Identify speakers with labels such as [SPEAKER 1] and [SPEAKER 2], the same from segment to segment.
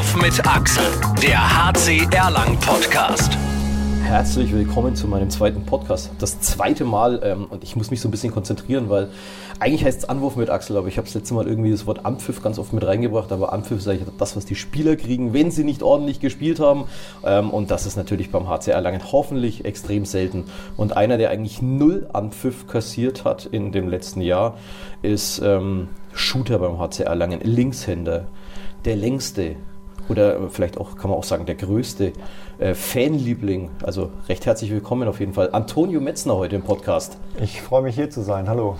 [SPEAKER 1] Anwurf mit Axel, der HC Erlang Podcast.
[SPEAKER 2] Herzlich willkommen zu meinem zweiten Podcast. Das zweite Mal, ähm, und ich muss mich so ein bisschen konzentrieren, weil eigentlich heißt es Anwurf mit Axel, aber ich habe das letzte Mal irgendwie das Wort Anpfiff ganz oft mit reingebracht. Aber Anpfiff ist eigentlich das, was die Spieler kriegen, wenn sie nicht ordentlich gespielt haben. Ähm, und das ist natürlich beim HC Erlangen hoffentlich extrem selten. Und einer, der eigentlich null Anpfiff kassiert hat in dem letzten Jahr, ist ähm, Shooter beim HC Erlangen, Linkshänder, der längste oder vielleicht auch, kann man auch sagen, der größte äh, Fanliebling. Also recht herzlich willkommen auf jeden Fall. Antonio Metzner heute im Podcast.
[SPEAKER 3] Ich freue mich hier zu sein. Hallo.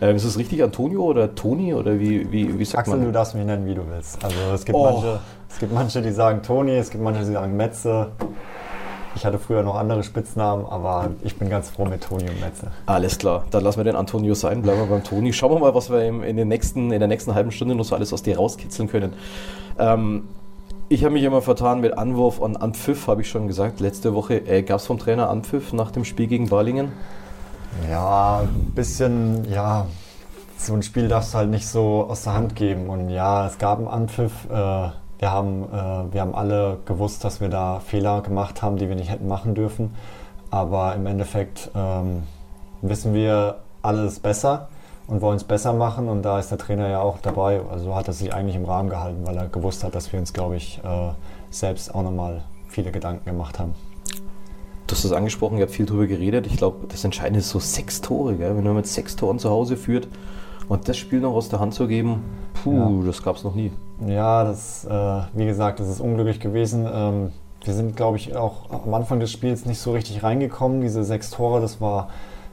[SPEAKER 2] Ähm, ist es richtig Antonio oder Toni oder wie, wie, wie sagt
[SPEAKER 3] Axel,
[SPEAKER 2] man?
[SPEAKER 3] du darfst mich nennen, wie du willst. Also es gibt,
[SPEAKER 2] Oh.
[SPEAKER 3] manche, es gibt manche, die sagen Toni, es gibt manche, die sagen Metze. Ich hatte früher noch andere Spitznamen, aber ich bin ganz froh mit Toni und Metze.
[SPEAKER 2] Alles klar, dann lassen wir den Antonio sein, bleiben wir beim Toni. Schauen wir mal, was wir in, den nächsten, in der nächsten halben Stunde noch so alles aus dir rauskitzeln können. Ähm, ich habe mich immer vertan mit Anwurf und Anpfiff, habe ich schon gesagt. Letzte Woche äh, gab es vom Trainer Anpfiff nach dem Spiel gegen Balingen.
[SPEAKER 3] Ja, ein bisschen, ja, so ein Spiel darfst du halt nicht so aus der Hand geben. Und ja, es gab einen Anpfiff. Äh, wir, haben, äh, wir haben alle gewusst, dass wir da Fehler gemacht haben, die wir nicht hätten machen dürfen. Aber im Endeffekt ähm, wissen wir alles besser und wollen es besser machen. Und da ist der Trainer ja auch dabei. Also hat er sich eigentlich im Rahmen gehalten, weil er gewusst hat, dass wir uns, glaube ich, äh, selbst auch nochmal viele Gedanken gemacht haben.
[SPEAKER 2] Du hast es angesprochen, ihr habt viel drüber geredet. Ich glaube, das Entscheidende ist so sechs Tore, gell? wenn man mit sechs Toren zu Hause führt und das Spiel noch aus der Hand zu geben, puh, das gab es noch nie.
[SPEAKER 3] Ja, das, äh, wie gesagt, das ist unglücklich gewesen. Ähm, wir sind, glaube ich, auch am Anfang des Spiels nicht so richtig reingekommen. Diese sechs Tore, das war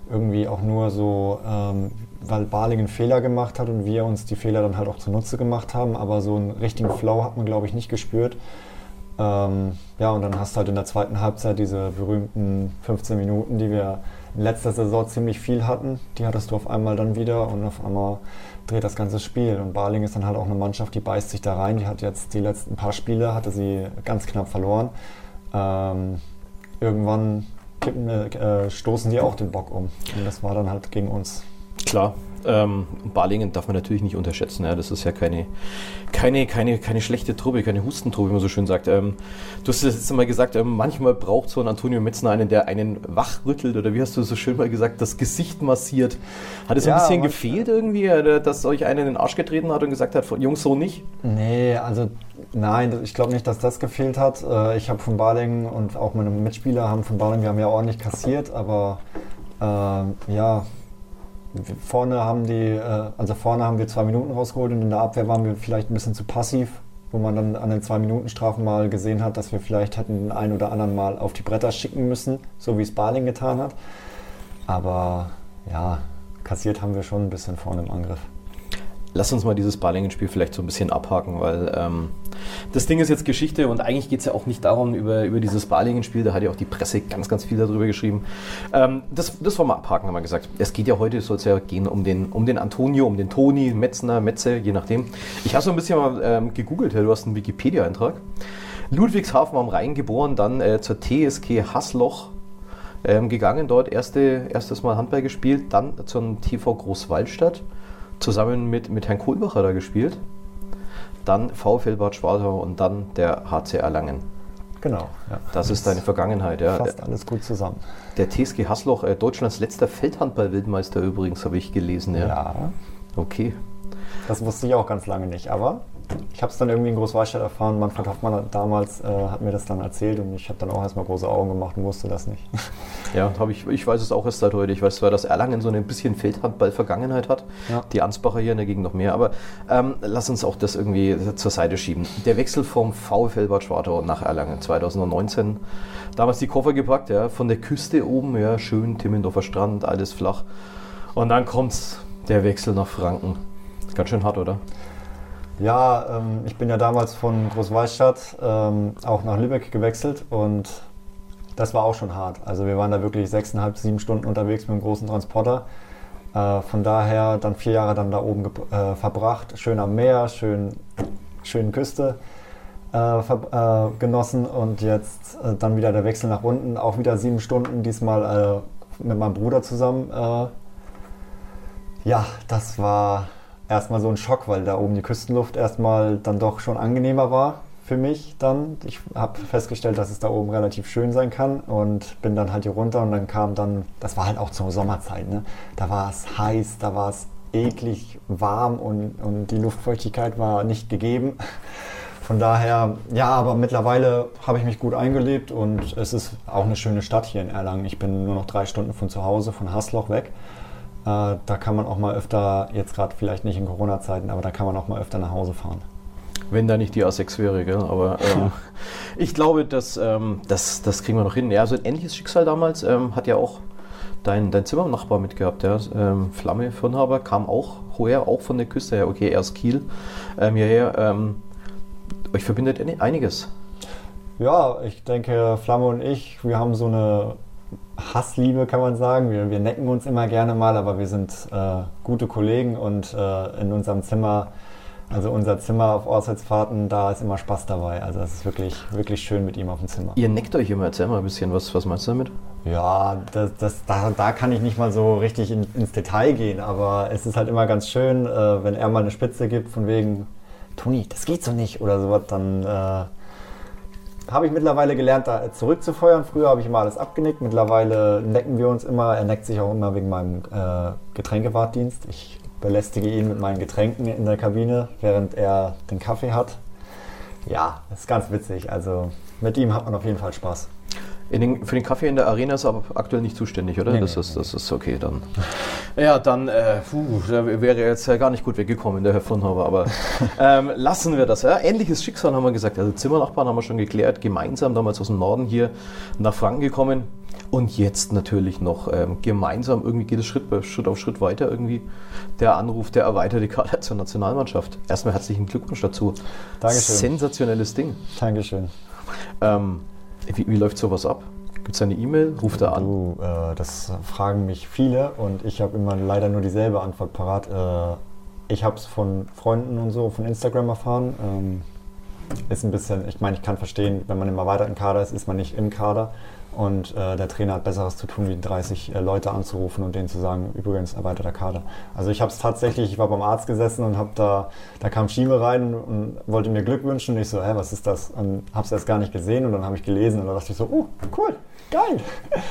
[SPEAKER 3] irgendwie auch nur so, ähm, weil Balingen Fehler gemacht hat und wir uns die Fehler dann halt auch zunutze gemacht haben. Aber so einen richtigen Flow hat man, glaube ich, nicht gespürt. Ähm, ja, und dann hast du halt in der zweiten Halbzeit diese berühmten 15 Minuten, die wir in letzter Saison ziemlich viel hatten. Die hattest du auf einmal dann wieder und auf einmal dreht das ganze Spiel. Und Baling ist dann halt auch eine Mannschaft, die beißt sich da rein. Die hat jetzt die letzten paar Spiele, hatte sie ganz knapp verloren. Ähm, irgendwann kippen, äh, stoßen die auch den Bock um. Und das war dann halt gegen uns.
[SPEAKER 2] Klar, ähm, Balingen darf man natürlich nicht unterschätzen. Ja. Das ist ja keine, keine, keine, keine schlechte Truppe, keine Hustentruppe, wie man so schön sagt. Ähm, du hast es jetzt mal gesagt, ähm, manchmal braucht so ein Antonio Metzner einen, der einen wachrüttelt oder wie hast du so schön mal gesagt, das Gesicht massiert. Hat es
[SPEAKER 3] Ja,
[SPEAKER 2] ein bisschen
[SPEAKER 3] manchmal-
[SPEAKER 2] gefehlt irgendwie, äh, dass euch einer in den Arsch getreten hat und gesagt hat, Jungs, so nicht?
[SPEAKER 3] Nee, also nein, ich glaube nicht, dass das gefehlt hat. Äh, Ich habe von Balingen und auch meine Mitspieler haben von Balingen, wir haben ja ordentlich kassiert, aber ähm, ja, vorne haben die, äh, also vorne haben wir zwei Minuten rausgeholt und in der Abwehr waren wir vielleicht ein bisschen zu passiv, wo man dann an den zwei Minuten Strafen mal gesehen hat, dass wir vielleicht hätten den einen oder anderen mal auf die Bretter schicken müssen, so wie es Balingen getan hat. Aber ja, kassiert haben wir schon ein bisschen vorne im Angriff.
[SPEAKER 2] Lass uns mal dieses Balingen-Spiel vielleicht so ein bisschen abhaken, weil ähm, das Ding ist jetzt Geschichte und eigentlich geht es ja auch nicht darum, über, über dieses Balingen-Spiel, da hat ja auch die Presse ganz, ganz viel darüber geschrieben. Ähm, das, das wollen wir abhaken, haben wir gesagt. Es geht ja heute, soll es ja gehen um den, um den Antonio, um den Toni, Metzner, Metze, je nachdem. Ich habe so ein bisschen mal ähm, gegoogelt, ja, du hast einen Wikipedia-Eintrag. Ludwigshafen am Rhein geboren, dann äh, zur TSG Hassloch ähm, gegangen, dort erste, erstes Mal Handball gespielt, dann zum TV Großwaldstadt, zusammen mit, mit Herrn Kohlbacher da gespielt, dann VfL Bad Schwartau und dann der HC Erlangen.
[SPEAKER 3] Genau. Ja.
[SPEAKER 2] Das ist deine Vergangenheit. Ja.
[SPEAKER 3] Fasst alles gut zusammen.
[SPEAKER 2] Der TSG Hassloch, äh, Deutschlands letzter Feldhandball-Weltmeister übrigens, habe ich gelesen. Ja.
[SPEAKER 3] Ja.
[SPEAKER 2] Okay.
[SPEAKER 3] das wusste ich auch ganz lange nicht. Aber ich habe es dann irgendwie in Großwallstadt erfahren. Manfred Hoffmann damals äh, hat mir das dann erzählt und ich habe dann auch erstmal große Augen gemacht und wusste das nicht.
[SPEAKER 2] Ja, hab ich, ich weiß es auch erst seit heute. Ich weiß zwar, dass Erlangen so ein bisschen Feldhandball-Vergangenheit hat.
[SPEAKER 3] Ja.
[SPEAKER 2] Die Ansbacher hier in der Gegend noch mehr. Aber ähm, lass uns auch das irgendwie zur Seite schieben. Der Wechsel vom VfL Bad Schwartau nach Erlangen 2019. Damals die Koffer gepackt, ja, von der Küste oben, ja, schön, Timmendorfer Strand, alles flach. Und dann kommt der Wechsel nach Franken. Ganz schön hart, oder?
[SPEAKER 3] Ja, ähm, ich bin ja damals von Großwallstadt ähm, auch nach Lübeck gewechselt und das war auch schon hart. Also wir waren da wirklich sechseinhalb, sieben Stunden unterwegs mit einem großen Transporter. Äh, von daher dann vier Jahre dann da oben äh, verbracht, schön am Meer, schön, schön Küste äh, äh, genossen und jetzt äh, dann wieder der Wechsel nach unten, auch wieder sieben Stunden, diesmal äh, mit meinem Bruder zusammen. Ja, das war erstmal so ein Schock, weil da oben die Küstenluft erstmal dann doch schon angenehmer war für mich dann. Ich habe festgestellt, dass es da oben relativ schön sein kann und bin dann halt hier runter und dann kam dann, das war halt auch zur Sommerzeit, ne? da war es heiß, da war es eklig warm und, und die Luftfeuchtigkeit war nicht gegeben. Von daher, ja, aber mittlerweile habe ich mich gut eingelebt und es ist auch eine schöne Stadt hier in Erlangen. Ich bin nur noch drei Stunden von zu Hause, von Hasloch weg. Äh, da kann man auch mal öfter, jetzt gerade vielleicht nicht in Corona-Zeiten, aber da kann man auch mal öfter nach Hause fahren.
[SPEAKER 2] Wenn da nicht die A6 wäre, gell? aber ähm, ich glaube, dass, ähm, das, das kriegen wir noch hin. Ja, so ein ähnliches Schicksal damals ähm, hat ja auch dein, dein Zimmernachbar mitgehabt. Ja? Ähm, Flamme Firnhaber kam auch woher, auch von der Küste her. Okay, erst Kiel ähm, hierher. Ähm, euch verbindet einiges.
[SPEAKER 3] Ja, ich denke, Flamme und ich, wir haben so eine Hassliebe, kann man sagen. Wir, wir necken uns immer gerne mal, aber wir sind äh, gute Kollegen und äh, in unserem Zimmer, also unser Zimmer auf Auswärtsfahrten, da ist immer Spaß dabei. Also es ist wirklich, wirklich schön mit ihm auf dem Zimmer.
[SPEAKER 2] Ihr neckt euch immer, erzähl mal ein bisschen, was, was meinst du damit?
[SPEAKER 3] Ja, das, das, da, da kann ich nicht mal so richtig in, ins Detail gehen, aber es ist halt immer ganz schön, äh, wenn er mal eine Spitze gibt, von wegen, Toni, das geht so nicht oder sowas, dann äh, habe ich mittlerweile gelernt, da zurückzufeuern. Früher habe ich immer alles abgenickt, mittlerweile necken wir uns immer. Er neckt sich auch immer wegen meinem äh, Getränkewartdienst. Ich belästige ihn mit meinen Getränken in der Kabine, während er den Kaffee hat. Ja, ist ganz witzig. Also mit ihm hat man auf jeden Fall Spaß.
[SPEAKER 2] Den, für den Kaffee in der Arena ist er aber aktuell nicht zuständig, oder? Nee, das, nee, ist, das ist okay dann. Ja, dann äh, puh, wäre jetzt ja gar nicht gut weggekommen, der Herr Fronhaber. Aber ähm, lassen wir das. Ja? Ähnliches Schicksal haben wir gesagt. Also Zimmernachbarn haben wir schon geklärt, gemeinsam damals aus dem Norden hier nach Franken gekommen. Und jetzt natürlich noch ähm, gemeinsam, irgendwie geht es Schritt, Schritt auf Schritt weiter irgendwie. Der Anruf der erweiterte Kader zur Nationalmannschaft. Erstmal herzlichen Glückwunsch dazu.
[SPEAKER 3] Dankeschön.
[SPEAKER 2] Sensationelles Ding.
[SPEAKER 3] Dankeschön.
[SPEAKER 2] Ähm, wie, wie läuft sowas ab? Gibt es eine E-Mail? Ruft er an?
[SPEAKER 3] Du, äh, das fragen mich viele und ich habe immer leider nur dieselbe Antwort parat. Äh, ich habe es von Freunden und so, von Instagram erfahren. Ähm, ist ein bisschen, ich meine, ich kann verstehen, wenn man im erweiterten Kader ist, ist man nicht im Kader. Und äh, der Trainer hat Besseres zu tun, wie 30 äh, Leute anzurufen und denen zu sagen, übrigens erweiterter Kader. Also ich habe es tatsächlich, ich war beim Arzt gesessen und habe da, da kam Schieme rein und wollte mir Glück wünschen. Und ich so, hä, was ist das? Und habe es erst gar nicht gesehen und dann habe ich gelesen und dann dachte ich so, oh, cool, geil.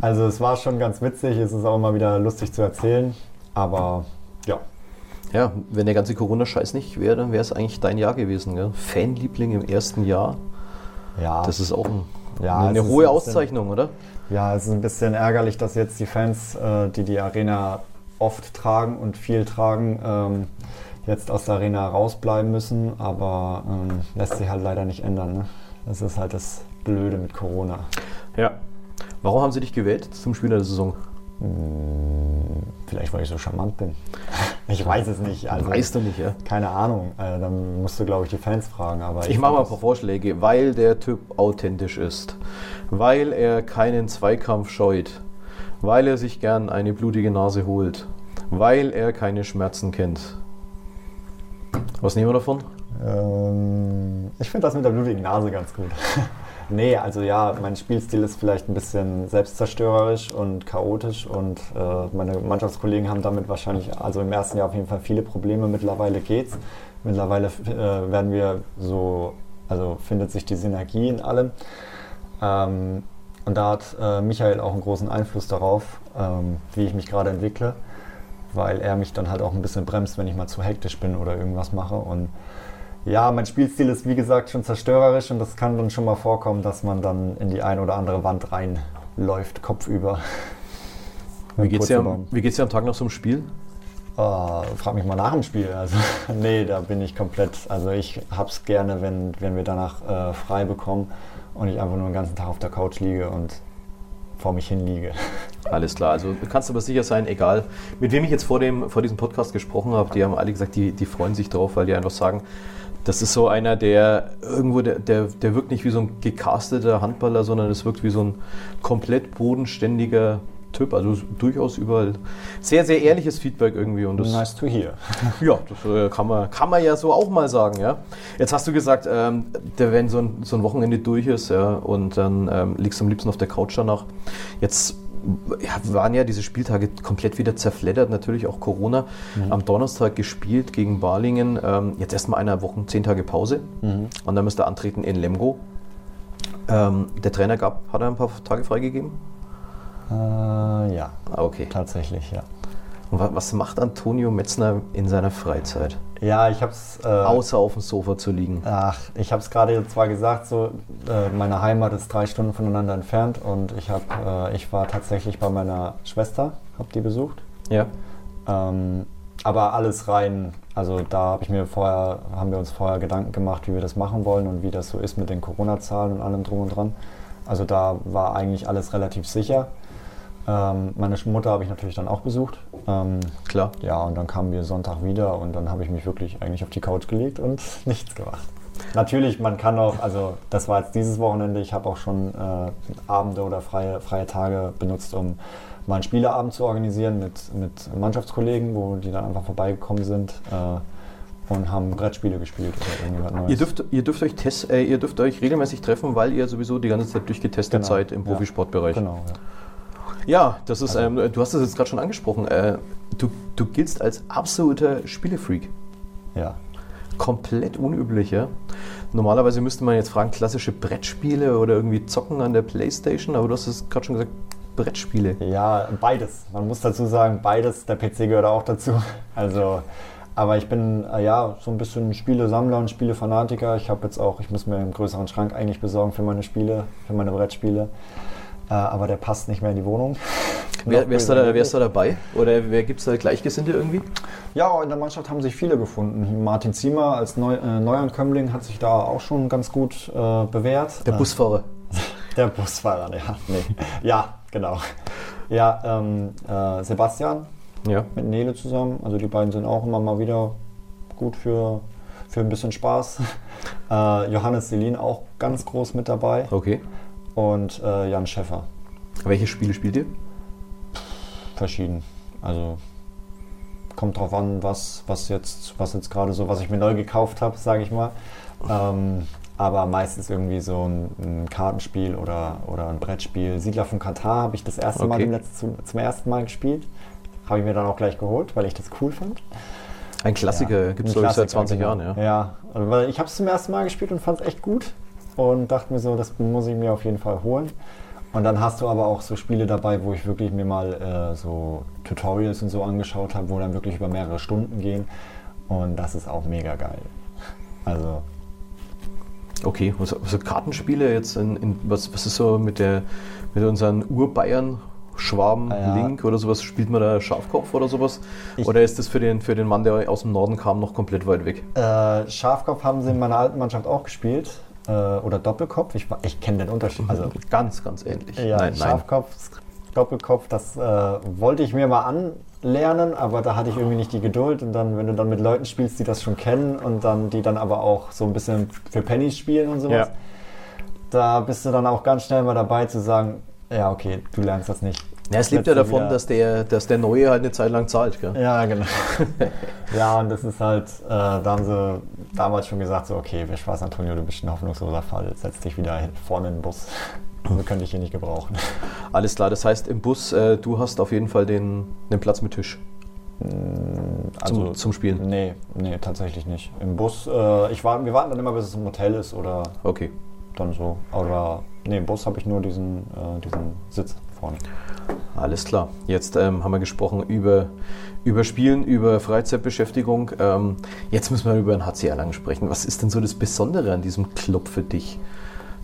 [SPEAKER 3] Also es war schon ganz witzig, es ist auch immer wieder lustig zu erzählen, aber ja.
[SPEAKER 2] Ja, wenn der ganze Corona-Scheiß nicht wäre, dann wäre es eigentlich dein Jahr gewesen. Gell? Fanliebling im ersten Jahr. Ja. Das ist auch ein ja, eine hohe Auszeichnung, oder?
[SPEAKER 3] Ja, es ist ein bisschen ärgerlich, dass jetzt die Fans, äh, die die Arena oft tragen und viel tragen, ähm, jetzt aus der Arena rausbleiben müssen. Aber ähm, lässt sich halt leider nicht ändern. Ne? Das ist halt das Blöde mit Corona.
[SPEAKER 2] Ja. Warum haben sie dich gewählt zum Spieler der Saison?
[SPEAKER 3] Hm, vielleicht, weil ich so charmant bin. Ich weiß es nicht.
[SPEAKER 2] Also, weißt du nicht, ja?
[SPEAKER 3] Keine Ahnung. Äh, dann musst du, glaube ich, die Fans fragen. Aber
[SPEAKER 2] ich, ich mache mal ein paar Vorschläge. Weil der Typ authentisch ist. Weil er keinen Zweikampf scheut. Weil er sich gern eine blutige Nase holt. Weil er keine Schmerzen kennt. Was nehmen wir davon?
[SPEAKER 3] Ähm, ich finde das mit der blutigen Nase ganz gut. Nee, also ja, mein Spielstil ist vielleicht ein bisschen selbstzerstörerisch und chaotisch und äh, meine Mannschaftskollegen haben damit wahrscheinlich, also im ersten Jahr auf jeden Fall viele Probleme. Mittlerweile geht's. Mittlerweile äh, werden wir so, also findet sich die Synergie in allem. Ähm, und da hat äh, Michael auch einen großen Einfluss darauf, ähm, wie ich mich gerade entwickle, weil er mich dann halt auch ein bisschen bremst, wenn ich mal zu hektisch bin oder irgendwas mache. Und ja, mein Spielstil ist wie gesagt schon zerstörerisch und das kann dann schon mal vorkommen, dass man dann in die eine oder andere Wand reinläuft, kopfüber.
[SPEAKER 2] Wie geht's, dir am, wie geht's dir am Tag nach so einem Spiel?
[SPEAKER 3] Uh, frag mich mal nach dem Spiel. Also, nee, da bin ich komplett. Also, ich hab's gerne, wenn, wenn wir danach äh, frei bekommen und ich einfach nur den ganzen Tag auf der Couch liege und vor mich hinliege.
[SPEAKER 2] Alles klar, also kannst du aber sicher sein, egal mit wem ich jetzt vor, dem, vor diesem Podcast gesprochen habe, die haben alle gesagt, die, die freuen sich drauf, weil die einfach sagen, das ist so einer, der irgendwo, der, der, der wirkt nicht wie so ein gecasteter Handballer, sondern es wirkt wie so ein komplett bodenständiger Typ. Also durchaus überall sehr, sehr ehrliches Feedback irgendwie. Und
[SPEAKER 3] das, nice to hear.
[SPEAKER 2] ja, das äh, kann, man, kann man ja so auch mal sagen. Ja. Jetzt hast du gesagt, ähm, der, wenn so ein, so ein Wochenende durch ist ja, und dann ähm, liegst du am liebsten auf der Couch danach. Jetzt ja, waren ja diese Spieltage komplett wieder zerfleddert, natürlich auch Corona.
[SPEAKER 3] Mhm.
[SPEAKER 2] Am Donnerstag gespielt gegen Balingen. Ähm, jetzt erstmal einer Woche, zehn Tage Pause.
[SPEAKER 3] Mhm.
[SPEAKER 2] Und dann müsste er antreten in Lemgo. Ähm, der Trainer gab, hat er ein paar Tage freigegeben?
[SPEAKER 3] Äh, ja,
[SPEAKER 2] Ah, okay.
[SPEAKER 3] tatsächlich, ja.
[SPEAKER 2] Und wa- was macht Antonio Metzner in seiner Freizeit?
[SPEAKER 3] Ja, ich habe es. Äh,
[SPEAKER 2] Außer auf dem Sofa zu liegen.
[SPEAKER 3] Ach, ich habe es gerade zwar gesagt, so äh, meine Heimat ist drei Stunden voneinander entfernt und ich habe, äh, ich war tatsächlich bei meiner Schwester, habe die besucht.
[SPEAKER 2] Ja.
[SPEAKER 3] Ähm, aber alles rein, also da habe ich mir vorher, haben wir uns vorher Gedanken gemacht, wie wir das machen wollen und wie das so ist mit den Corona-Zahlen und allem drum und dran. Also da war eigentlich alles relativ sicher. Ähm, meine Mutter habe ich natürlich dann auch besucht. Ähm,
[SPEAKER 2] Klar.
[SPEAKER 3] ja, und dann kamen wir Sonntag wieder und dann habe ich mich wirklich eigentlich auf die Couch gelegt und nichts gemacht. Natürlich, man kann auch, also das war jetzt dieses Wochenende, ich habe auch schon äh, Abende oder freie, freie Tage benutzt, um mal einen Spieleabend zu organisieren mit, mit Mannschaftskollegen, wo die dann einfach vorbeigekommen sind äh, und haben Brettspiele gespielt oder irgendwas Neues.
[SPEAKER 2] Ihr dürft, ihr, dürft euch test, äh, ihr dürft euch regelmäßig treffen, weil ihr sowieso die ganze Zeit durchgetestet
[SPEAKER 3] Genau,
[SPEAKER 2] seid im
[SPEAKER 3] ja.
[SPEAKER 2] Profisportbereich.
[SPEAKER 3] Genau, ja.
[SPEAKER 2] Ja, das ist,
[SPEAKER 3] Also-
[SPEAKER 2] ähm, du hast es jetzt gerade schon angesprochen. Äh, du, du giltst als absoluter Spielefreak.
[SPEAKER 3] ja.
[SPEAKER 2] Komplett unüblich, ja. Normalerweise müsste man jetzt fragen, klassische Brettspiele oder irgendwie zocken an der Playstation, aber du hast es gerade schon gesagt, Brettspiele.
[SPEAKER 3] Ja, beides. Man muss dazu sagen, beides. Der PC gehört auch dazu. Also, aber ich bin äh, ja so ein bisschen Spielesammler und Spielefanatiker. Ich habe jetzt auch, ich muss mir einen größeren Schrank eigentlich besorgen für meine Spiele, für meine Brettspiele. Äh, aber der passt nicht mehr in die Wohnung.
[SPEAKER 2] Wer, wer, ist da, wer ist da dabei? Oder wer gibt es da Gleichgesinnte irgendwie?
[SPEAKER 3] Ja, in der Mannschaft haben sich viele gefunden. Martin Ziemer als Neu äh, Neuankömmling hat sich da auch schon ganz gut äh, bewährt.
[SPEAKER 2] Der
[SPEAKER 3] Äh,
[SPEAKER 2] Busfahrer.
[SPEAKER 3] Der Busfahrer, ja. Nee. Ja, genau. Ja, ähm, äh, Sebastian
[SPEAKER 2] Ja.
[SPEAKER 3] mit Nele zusammen. Also die beiden sind auch immer mal wieder gut für, für ein bisschen Spaß. Äh, Johannes Selin auch ganz groß mit dabei.
[SPEAKER 2] Okay.
[SPEAKER 3] Und äh, Jan Schäffer.
[SPEAKER 2] Welche Spiele spielt ihr?
[SPEAKER 3] Verschieden. Also kommt drauf an, was, was jetzt, was jetzt gerade so, was ich mir neu gekauft habe, sage ich mal. Ähm, aber meistens irgendwie so ein, ein Kartenspiel oder, oder ein Brettspiel. Siedler von Katar habe ich das erste Mal
[SPEAKER 2] Okay.
[SPEAKER 3] im Letz- zum, zum ersten Mal gespielt. Habe ich mir dann auch gleich geholt, weil ich das cool fand.
[SPEAKER 2] Ein Klassiker,
[SPEAKER 3] Ja,
[SPEAKER 2] gibt es seit
[SPEAKER 3] Klassiker,
[SPEAKER 2] 20
[SPEAKER 3] genau.
[SPEAKER 2] Jahren, ja.
[SPEAKER 3] Ja, also, weil ich habe es zum ersten Mal gespielt und fand es echt gut und dachte mir so, das muss ich mir auf jeden Fall holen. Und dann hast du aber auch so Spiele dabei, wo ich wirklich mir mal äh, so Tutorials und so angeschaut habe, wo dann wirklich über mehrere Stunden gehen. Und das ist auch mega geil. Also,
[SPEAKER 2] Okay, also, also Kartenspiele jetzt, in, in, was, was ist so mit, der, mit unseren Urbayern? Schwaben,
[SPEAKER 3] Ja.
[SPEAKER 2] Link oder sowas, spielt man da Schafkopf oder sowas?
[SPEAKER 3] Ich-
[SPEAKER 2] oder ist das für den, für den Mann, der aus dem Norden kam, noch komplett weit weg?
[SPEAKER 3] äh, Schafkopf haben sie in meiner alten Mannschaft auch gespielt. Äh, oder Doppelkopf. Ich, ich kenne den Unterschied. Also,
[SPEAKER 2] ganz, ganz ähnlich.
[SPEAKER 3] Ja,
[SPEAKER 2] nein, nein.
[SPEAKER 3] Schafkopf, Doppelkopf, das äh, wollte ich mir mal anlernen, aber da hatte ich irgendwie nicht die Geduld. Und dann, wenn du dann mit Leuten spielst, die das schon kennen und dann die dann aber auch so ein bisschen für Pennies spielen und sowas,
[SPEAKER 2] Ja.
[SPEAKER 3] da bist du dann auch ganz schnell mal dabei zu sagen, ja, okay, du lernst das nicht.
[SPEAKER 2] Ja, es lebt ja davon, dass der, dass der Neue halt eine Zeit lang zahlt. Gell?
[SPEAKER 3] Ja, genau. ja, und das ist halt, äh, da haben sie damals schon gesagt, so, okay, wir Spaß, Antonio, du bist ein hoffnungsloser Fall, setz dich wieder vorne in den Bus. Wir können dich hier nicht gebrauchen.
[SPEAKER 2] Alles klar, das heißt im Bus, äh, du hast auf jeden Fall den, den Platz mit Tisch zum, zum Spielen.
[SPEAKER 3] Nee, nee, tatsächlich nicht. Im Bus, äh, ich war, wir warten dann immer, bis es im Hotel ist oder
[SPEAKER 2] Okay.
[SPEAKER 3] dann so. Oder, nee, im Bus habe ich nur diesen, äh, diesen Sitz vorne.
[SPEAKER 2] Alles klar. Jetzt ähm, haben wir gesprochen über, über Spielen, über Freizeitbeschäftigung. Ähm, jetzt müssen wir über den HC Erlangen sprechen. Was ist denn so das Besondere an diesem Club für dich?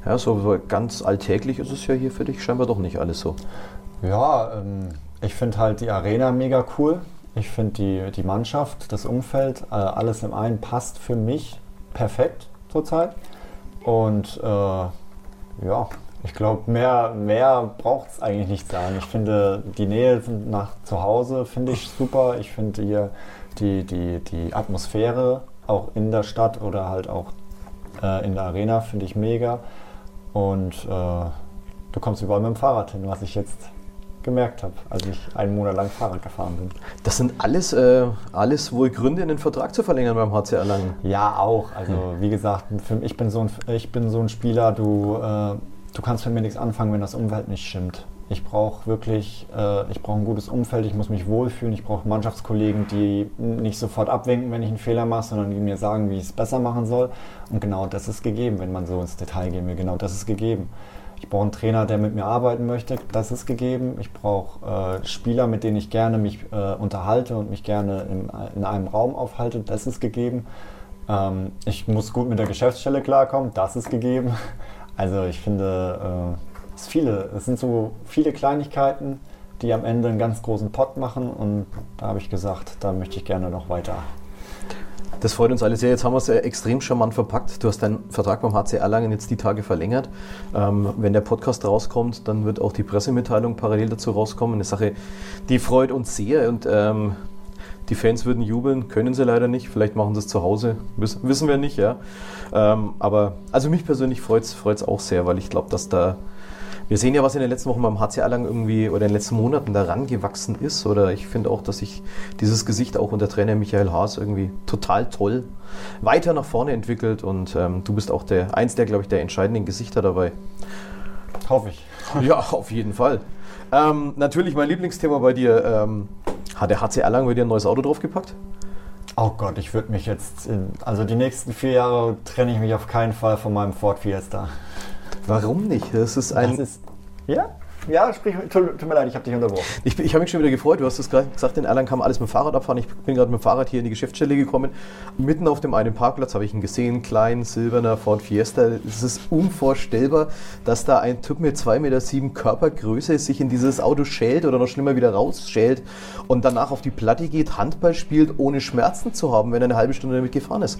[SPEAKER 2] Ja, so, ganz alltäglich ist es ja hier für dich scheinbar doch nicht alles so.
[SPEAKER 3] Ja, ähm, ich finde halt die Arena mega cool. Ich finde die, die Mannschaft, das Umfeld, äh, alles im einen passt für mich perfekt zurzeit. Und äh, ja, ich glaube, mehr, mehr braucht es eigentlich nicht sein. Ich finde die Nähe nach zu Hause finde ich super. Ich finde hier die, die, die Atmosphäre auch in der Stadt oder halt auch äh, in der Arena finde ich mega. Und äh, du kommst überall mit dem Fahrrad hin, was ich jetzt gemerkt habe, als ich einen Monat lang Fahrrad gefahren bin.
[SPEAKER 2] Das sind alles, äh, alles wohl Gründe, einen Vertrag zu verlängern beim HC Erlangen.
[SPEAKER 3] Ja, auch. Also wie gesagt, ich bin so ein, ich bin so ein Spieler, du, äh, du kannst mit mir nichts anfangen, wenn das Umfeld nicht stimmt. Ich brauche wirklich, äh, ich brauche ein gutes Umfeld, ich muss mich wohlfühlen, ich brauche Mannschaftskollegen, die nicht sofort abwinken, wenn ich einen Fehler mache, sondern die mir sagen, wie ich es besser machen soll. Und genau das ist gegeben, wenn man so ins Detail gehen will. Genau das ist gegeben. Ich brauche einen Trainer, der mit mir arbeiten möchte. Das ist gegeben. Ich brauche äh, Spieler, mit denen ich gerne mich äh, unterhalte und mich gerne in, in, einem Raum aufhalte. Das ist gegeben. Ähm, ich muss gut mit der Geschäftsstelle klarkommen. Das ist gegeben. Also ich finde, äh, es, viele, es sind so viele Kleinigkeiten, die am Ende einen ganz großen Pott machen. Und da habe ich gesagt, da möchte ich gerne noch weiter
[SPEAKER 2] das freut uns alle sehr. Jetzt haben wir es extrem charmant verpackt. Du hast deinen Vertrag beim HC Erlangen jetzt die Tage verlängert. Ähm, wenn der Podcast rauskommt, dann wird auch die Pressemitteilung parallel dazu rauskommen. Eine Sache, die freut uns sehr und ähm, die Fans würden jubeln, können sie leider nicht. Vielleicht machen sie es zu Hause, wissen, wir nicht, ja. Ähm, aber also mich persönlich freut es auch sehr, weil ich glaube, dass da wir sehen ja, was in den letzten Wochen beim HC Erlangen irgendwie oder in den letzten Monaten daran gewachsen ist. Oder ich finde auch, dass sich dieses Gesicht auch unter Trainer Michael Haas irgendwie total toll weiter nach vorne entwickelt. Und ähm, du bist auch der eins der, glaube ich, der entscheidenden Gesichter dabei.
[SPEAKER 3] Hoffe ich.
[SPEAKER 2] Ja, auf jeden Fall. Ähm, natürlich mein Lieblingsthema bei dir. Ähm, hat der HC Erlangen bei dir ein neues Auto draufgepackt?
[SPEAKER 3] Oh Gott, ich würde mich jetzt, in, also die nächsten vier Jahre trenne ich mich auf keinen Fall von meinem Ford Fiesta.
[SPEAKER 2] Warum nicht? Das ist ein. Das ist,
[SPEAKER 3] ja? Ja, sprich, tut, mir leid, ich habe dich unterbrochen.
[SPEAKER 2] Ich, ich habe mich schon wieder gefreut. Du hast es gerade gesagt, in Erlangen kann man alles mit dem Fahrrad abfahren. Ich bin gerade mit dem Fahrrad hier in die Geschäftsstelle gekommen. Mitten auf dem einen Parkplatz habe ich ihn gesehen, klein, silberner Ford Fiesta. Es ist unvorstellbar, dass da ein Typ mit 2,7 Meter Körpergröße sich in dieses Auto schält oder noch schlimmer wieder rausschält und danach auf die Platte geht, Handball spielt, ohne Schmerzen zu haben, wenn er eine halbe Stunde damit gefahren ist.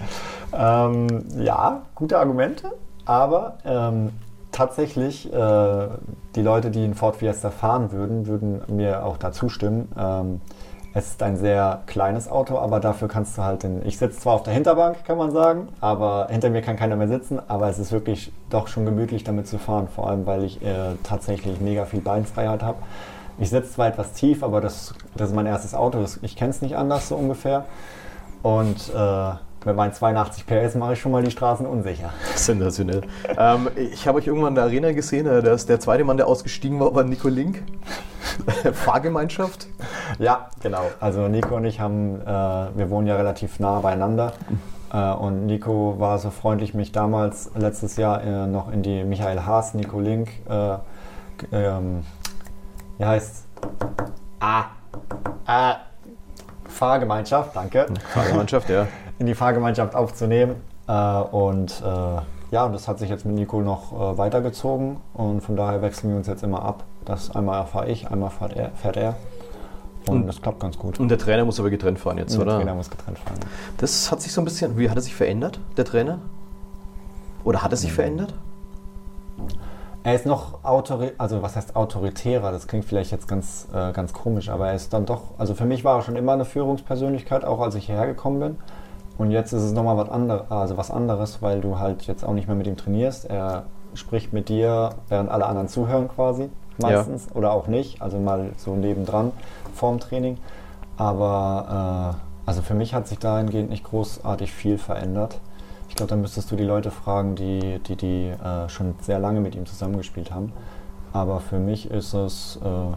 [SPEAKER 3] Ähm, ja, gute Argumente. Aber ähm, tatsächlich, äh, die Leute, die einen Ford Fiesta fahren würden, würden mir auch dazu stimmen. Ähm, es ist ein sehr kleines Auto, aber dafür kannst du halt den. Ich sitze zwar auf der Hinterbank, kann man sagen, aber hinter mir kann keiner mehr sitzen, aber es ist wirklich doch schon gemütlich damit zu fahren, vor allem weil ich äh, tatsächlich mega viel Beinfreiheit habe. Ich sitze zwar etwas tief, aber das, das ist mein erstes Auto, das, ich kenne es nicht anders so ungefähr. Und äh, mit meinen 82 PS mache ich schon mal die Straßen unsicher.
[SPEAKER 2] Sensationell. ähm, ich habe euch irgendwann in der Arena gesehen, äh, da ist der zweite Mann, der ausgestiegen war, war Nico Link. Fahrgemeinschaft?
[SPEAKER 3] Ja, genau. Also Nico und ich haben, äh, wir wohnen ja relativ nah beieinander. Äh, und Nico war so freundlich, mich damals letztes Jahr äh, noch in die Michael Haas, Nico Link, äh, ähm, wie heißt Ah, ah, Fahrgemeinschaft, danke.
[SPEAKER 2] Fahrgemeinschaft, ja
[SPEAKER 3] in die Fahrgemeinschaft aufzunehmen. Äh, und äh, ja, das hat sich jetzt mit Nico noch äh, weitergezogen und von daher wechseln wir uns jetzt immer ab. Das einmal fahre ich, einmal fährt er. Fährt er. Und, und, das klappt ganz gut.
[SPEAKER 2] Und der Trainer muss aber getrennt fahren jetzt,
[SPEAKER 3] und
[SPEAKER 2] oder?
[SPEAKER 3] Der Trainer muss getrennt fahren.
[SPEAKER 2] Das hat sich so ein bisschen, wie hat er sich verändert, der Trainer? Oder hat er sich mhm. verändert?
[SPEAKER 3] Er ist noch autori also was heißt autoritärer, das klingt vielleicht jetzt ganz, äh, ganz komisch, aber er ist dann doch, also für mich war er schon immer eine Führungspersönlichkeit, auch als ich hierher gekommen bin. Und jetzt ist es nochmal was, andere, also was anderes, weil du halt jetzt auch nicht mehr mit ihm trainierst. Er spricht mit dir, während alle anderen zuhören quasi, meistens. Ja. Oder auch nicht, also mal so nebendran vorm Training. Aber äh, also für mich hat sich dahingehend nicht großartig viel verändert. Ich glaube, da müsstest du die Leute fragen, die, die, die äh, schon sehr lange mit ihm zusammengespielt haben. Aber für mich ist es äh,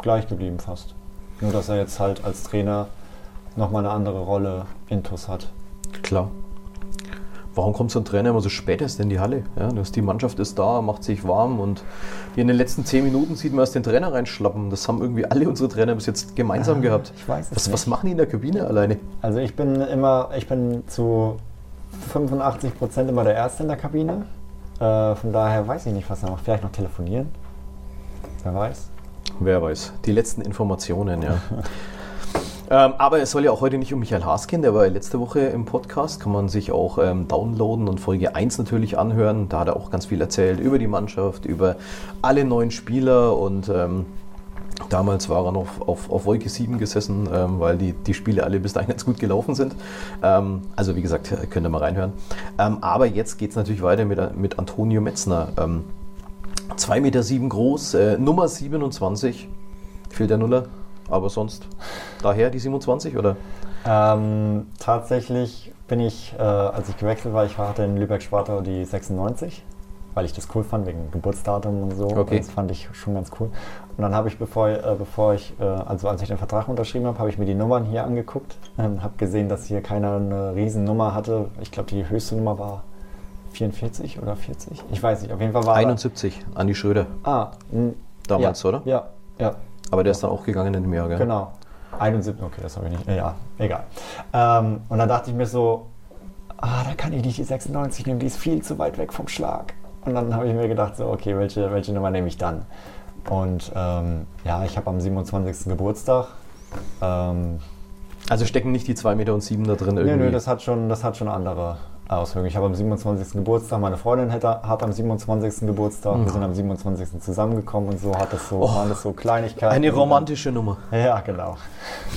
[SPEAKER 3] gleich geblieben fast. Nur, dass er jetzt halt als Trainer nochmal eine andere Rolle intus hat.
[SPEAKER 2] Klar. Warum kommt so ein Trainer immer so spät erst in die Halle? Ja, die Mannschaft ist da, macht sich warm und in den letzten zehn Minuten sieht man erst den Trainer reinschlappen. Das haben irgendwie alle unsere Trainer bis jetzt gemeinsam ah, gehabt.
[SPEAKER 3] Ich weiß
[SPEAKER 2] es was, was machen die in der Kabine alleine?
[SPEAKER 3] Also ich bin immer, ich bin zu 85 Prozent immer der Erste in der Kabine. Äh, von daher weiß ich nicht, was er macht. Vielleicht noch telefonieren. Wer weiß.
[SPEAKER 2] Wer weiß. Die letzten Informationen, ja. Ähm, aber es soll ja auch heute nicht um Michael Haas gehen, der war ja letzte Woche im Podcast, kann man sich auch ähm, downloaden und Folge 1 natürlich anhören. Da hat er auch ganz viel erzählt über die Mannschaft, über alle neuen Spieler und ähm, Damals war er noch auf, auf Wolke 7 gesessen, ähm, weil die, die Spiele alle bis dahin ganz gut gelaufen sind. Ähm, also wie gesagt, könnt ihr mal reinhören. Ähm, aber jetzt geht es natürlich weiter mit, mit Antonio Metzner. 2,7 Meter sieben groß, äh, Nummer 27. Fehlt der Nuller? Aber sonst daher die 27 oder?
[SPEAKER 3] Ähm, tatsächlich bin ich, äh, als ich gewechselt war, ich hatte in Lübeck-Spartau die 96. weil ich das cool fand, wegen Geburtsdatum und so.
[SPEAKER 2] Okay.
[SPEAKER 3] Das fand ich schon ganz cool. Und dann habe ich, bevor, äh, bevor ich, äh, also als ich den Vertrag unterschrieben habe, habe ich mir die Nummern hier angeguckt. Ähm, habe gesehen, dass hier keiner eine Riesennummer hatte. Ich glaube, die höchste Nummer war 44 oder 40. Ich weiß nicht, auf jeden Fall war
[SPEAKER 2] 71, Andi Schröder.
[SPEAKER 3] Ah, mh,
[SPEAKER 2] Damals,
[SPEAKER 3] ja,
[SPEAKER 2] oder?
[SPEAKER 3] Ja, ja.
[SPEAKER 2] Aber der ist dann auch gegangen in dem Jahr, gell?
[SPEAKER 3] Genau. 71, okay, das habe ich nicht. Ja, egal. Ähm, und dann dachte ich mir so, ah, da kann ich nicht die 96 nehmen, die ist viel zu weit weg vom Schlag. Und dann habe ich mir gedacht, so, okay, welche, welche Nummer nehme ich dann? Und ähm, ja, ich habe am 27. Geburtstag. Ähm,
[SPEAKER 2] Also stecken nicht die 2,07 Meter und sieben da drin
[SPEAKER 3] nö,
[SPEAKER 2] irgendwie.
[SPEAKER 3] nö, das hat schon, das hat schon andere Auswirkungen. Ich habe am 27. Geburtstag, meine Freundin hat, hat am 27. Geburtstag, wir sind am 27. zusammengekommen und so hat das so, waren das so Kleinigkeiten.
[SPEAKER 2] Eine romantische Nummer.
[SPEAKER 3] Ja, genau.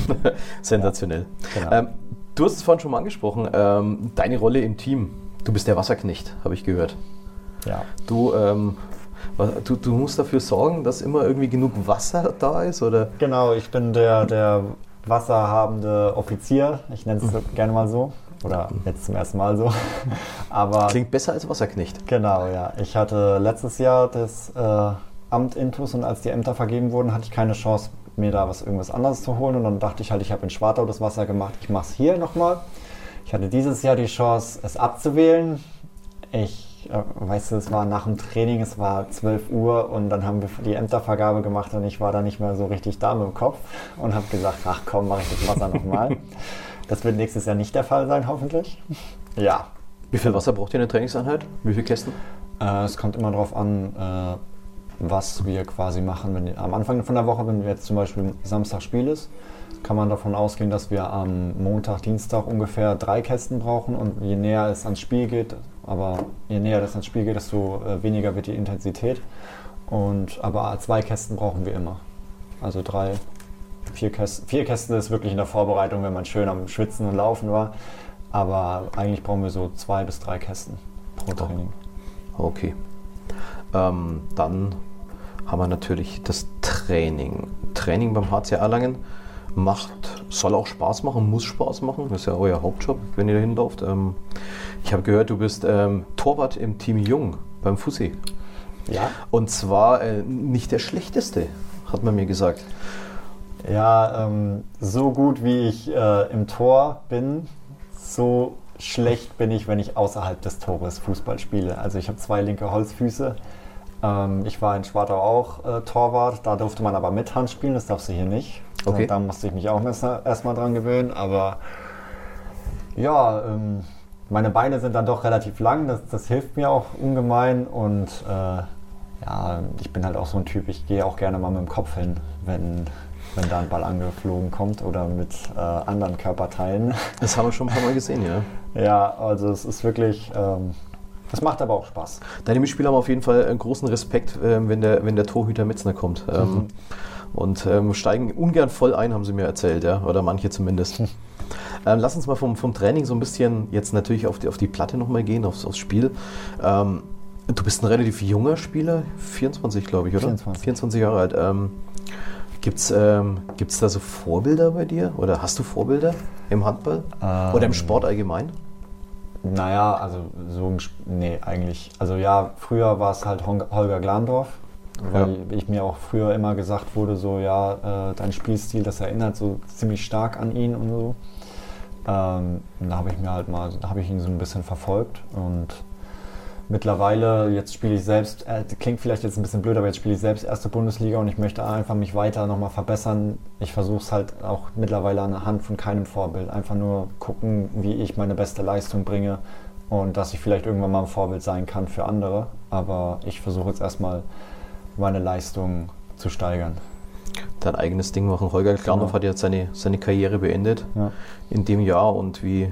[SPEAKER 2] Sensationell.
[SPEAKER 3] Genau.
[SPEAKER 2] Ähm, du hast es vorhin schon mal angesprochen, ähm, deine Rolle im Team. Du bist der Wasserknecht, habe ich gehört.
[SPEAKER 3] Ja.
[SPEAKER 2] Du, ähm, du, du musst dafür sorgen, dass immer irgendwie genug Wasser da ist, oder?
[SPEAKER 3] Genau, ich bin der, der wasserhabende Offizier. Ich nenne es gerne mal so. Oder jetzt zum ersten Mal so. Aber
[SPEAKER 2] Klingt besser als Wasserknecht.
[SPEAKER 3] genau, ja. Ich hatte letztes Jahr das äh, Amt Intus und als die Ämter vergeben wurden, hatte ich keine Chance, mir da was irgendwas anderes zu holen. Und dann dachte ich halt, ich habe in Schwartau das Wasser gemacht. Ich mache es hier nochmal. Ich hatte dieses Jahr die Chance, es abzuwählen. Ich, äh, weißt du, es war nach dem Training, es war 12 Uhr und dann haben wir die Ämtervergabe gemacht und ich war da nicht mehr so richtig da mit dem Kopf und habe gesagt, ach komm, mache ich das Wasser nochmal. Das wird nächstes Jahr nicht der Fall sein, hoffentlich. Ja,
[SPEAKER 2] Wie viel Wasser braucht ihr in der Trainingseinheit? Wie viele Kästen?
[SPEAKER 3] äh, es kommt immer darauf an, äh, was wir quasi machen. Wenn, am Anfang von der Woche, wenn jetzt zum Beispiel Samstag Spiel ist, kann man davon ausgehen, dass wir am Montag, Dienstag ungefähr drei Kästen brauchen und je näher es ans Spiel geht, aber je näher das ans Spiel geht, desto äh, weniger wird die Intensität. Und, aber zwei Kästen brauchen wir immer. Also drei, vier Kästen. Vier Kästen ist wirklich in der Vorbereitung, wenn man schön am Schwitzen und Laufen war. Aber eigentlich brauchen wir so zwei bis drei Kästen pro Training.
[SPEAKER 2] Okay. Ähm, dann haben wir natürlich das Training. Training beim HC Erlangen macht, soll auch Spaß machen, muss Spaß machen. Das ist ja euer Hauptjob, wenn ihr da hinlauft. Ähm, ich habe gehört, du bist ähm, Torwart im Team Jung beim Fussi.
[SPEAKER 3] Ja,
[SPEAKER 2] Und zwar äh, nicht der schlechteste, hat man mir gesagt.
[SPEAKER 3] Ja, ähm, so gut wie ich äh, im Tor bin, so schlecht bin ich, wenn ich außerhalb des Tores Fußball spiele. Also ich habe zwei linke Holzfüße. Ähm, ich war in Schwartau auch äh, Torwart, da durfte man aber mit Hand spielen, das darfst du hier nicht.
[SPEAKER 2] Okay.
[SPEAKER 3] Da musste ich mich auch erstmal erst mal dran gewöhnen, aber ja, ähm, meine Beine sind dann doch relativ lang, das, das hilft mir auch ungemein und äh, ja, ich bin halt auch so ein Typ, ich gehe auch gerne mal mit dem Kopf hin, wenn, wenn da ein Ball angeflogen kommt oder mit äh, anderen Körperteilen.
[SPEAKER 2] Das haben wir schon ein paar Mal gesehen, ja.
[SPEAKER 3] Ja, also es ist wirklich, ähm, es macht aber auch Spaß.
[SPEAKER 2] Deine Mitspieler haben auf jeden Fall einen großen Respekt, ähm, wenn, der, wenn der Torhüter Metzner kommt. Ähm, Und ähm, steigen ungern voll ein, haben sie mir erzählt, ja. Oder manche zumindest. ähm, lass uns mal vom, vom Training so ein bisschen jetzt natürlich auf die, auf die Platte nochmal gehen, aufs, aufs Spiel. Ähm, du bist ein relativ junger Spieler, 24 glaube ich, oder?
[SPEAKER 3] 24.
[SPEAKER 2] 24 Jahre alt. Ähm, Gibt es ähm, gibt's da so Vorbilder bei dir? Oder hast du Vorbilder im Handball? Oder im
[SPEAKER 3] Ähm,
[SPEAKER 2] Sport allgemein?
[SPEAKER 3] Naja, also so ein, Sp- nee, eigentlich. Also ja, früher war es halt Holger Glandorf, weil ich mir auch früher immer gesagt wurde, so ja, äh, dein Spielstil, das erinnert so ziemlich stark an ihn und so. Ähm, da habe ich mir halt mal, da habe ich ihn so ein bisschen verfolgt und mittlerweile, jetzt spiele ich selbst, äh, klingt vielleicht jetzt ein bisschen blöd, aber jetzt spiele ich selbst erste Bundesliga und ich möchte einfach mich weiter nochmal verbessern. Ich versuche es halt auch mittlerweile anhand von keinem Vorbild. Einfach nur gucken, wie ich meine beste Leistung bringe und dass ich vielleicht irgendwann mal ein Vorbild sein kann für andere. Aber ich versuche jetzt erstmal meine Leistung zu steigern.
[SPEAKER 2] dein eigenes Ding machen. Holger Glandorf
[SPEAKER 3] Genau.
[SPEAKER 2] hat jetzt seine, seine Karriere beendet
[SPEAKER 3] Ja.
[SPEAKER 2] in dem Jahr und wie,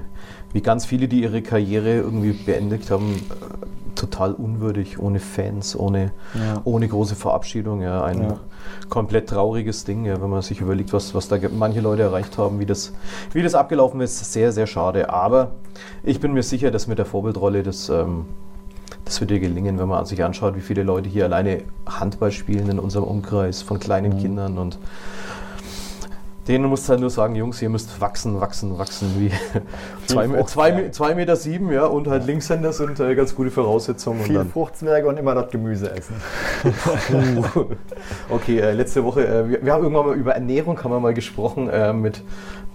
[SPEAKER 2] wie ganz viele, die ihre Karriere irgendwie beendet haben, äh, total unwürdig, ohne Fans, ohne,
[SPEAKER 3] Ja.
[SPEAKER 2] ohne große Verabschiedung. Ja, ein
[SPEAKER 3] Ja.
[SPEAKER 2] komplett trauriges Ding, ja, wenn man sich überlegt, was, was da manche Leute erreicht haben, wie das, wie das abgelaufen ist. Sehr, sehr schade. Aber ich bin mir sicher, dass mit der Vorbildrolle das, ähm, das wird dir gelingen, wenn man sich anschaut, wie viele Leute hier alleine Handball spielen in unserem Umkreis von kleinen
[SPEAKER 3] Mhm.
[SPEAKER 2] Kindern und Denen musst du halt nur sagen, Jungs, ihr müsst wachsen, wachsen, wachsen. Wie zwei, zwei,
[SPEAKER 3] ja.
[SPEAKER 2] zwei Meter sieben, ja, und halt Linkshänder sind äh, ganz gute Voraussetzungen. Und
[SPEAKER 3] Viel
[SPEAKER 2] dann,
[SPEAKER 3] Fruchtzwerge und immer das Gemüse essen.
[SPEAKER 2] okay, äh, letzte Woche, äh, wir, wir haben irgendwann mal über Ernährung haben wir mal gesprochen äh, mit,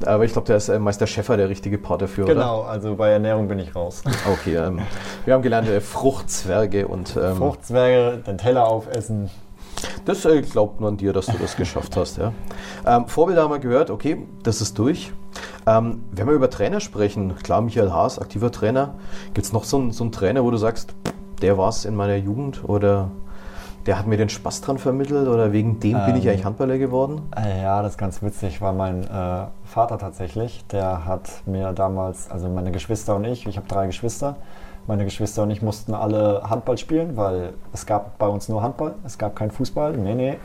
[SPEAKER 2] aber ich glaube, der ist äh, Meister Schäffer der richtige Part dafür,
[SPEAKER 3] Genau, also bei Ernährung bin ich raus.
[SPEAKER 2] oder? Okay, ähm, wir haben gelernt, äh, Fruchtzwerge und ähm,
[SPEAKER 3] Fruchtzwerge, den Teller aufessen.
[SPEAKER 2] Das äh, glaubt man dir, dass du das geschafft hast. Ja. Ähm, Vorbilder haben wir gehört, okay, das ist durch. Ähm, wenn wir über Trainer sprechen, klar, Michael Haas, aktiver Trainer. Gibt es noch so einen, so einen Trainer, wo du sagst, der war es in meiner Jugend oder der hat mir den Spaß dran vermittelt oder wegen dem bin ich
[SPEAKER 3] Ähm.
[SPEAKER 2] eigentlich Handballer geworden?
[SPEAKER 3] Äh, Ja, das ist ganz witzig, war mein äh, Vater tatsächlich. Der hat mir damals, also meine Geschwister und ich, ich habe drei Geschwister, meine Geschwister und ich mussten alle Handball spielen, weil es gab bei uns nur Handball, es gab kein Fußball. Nee, nee,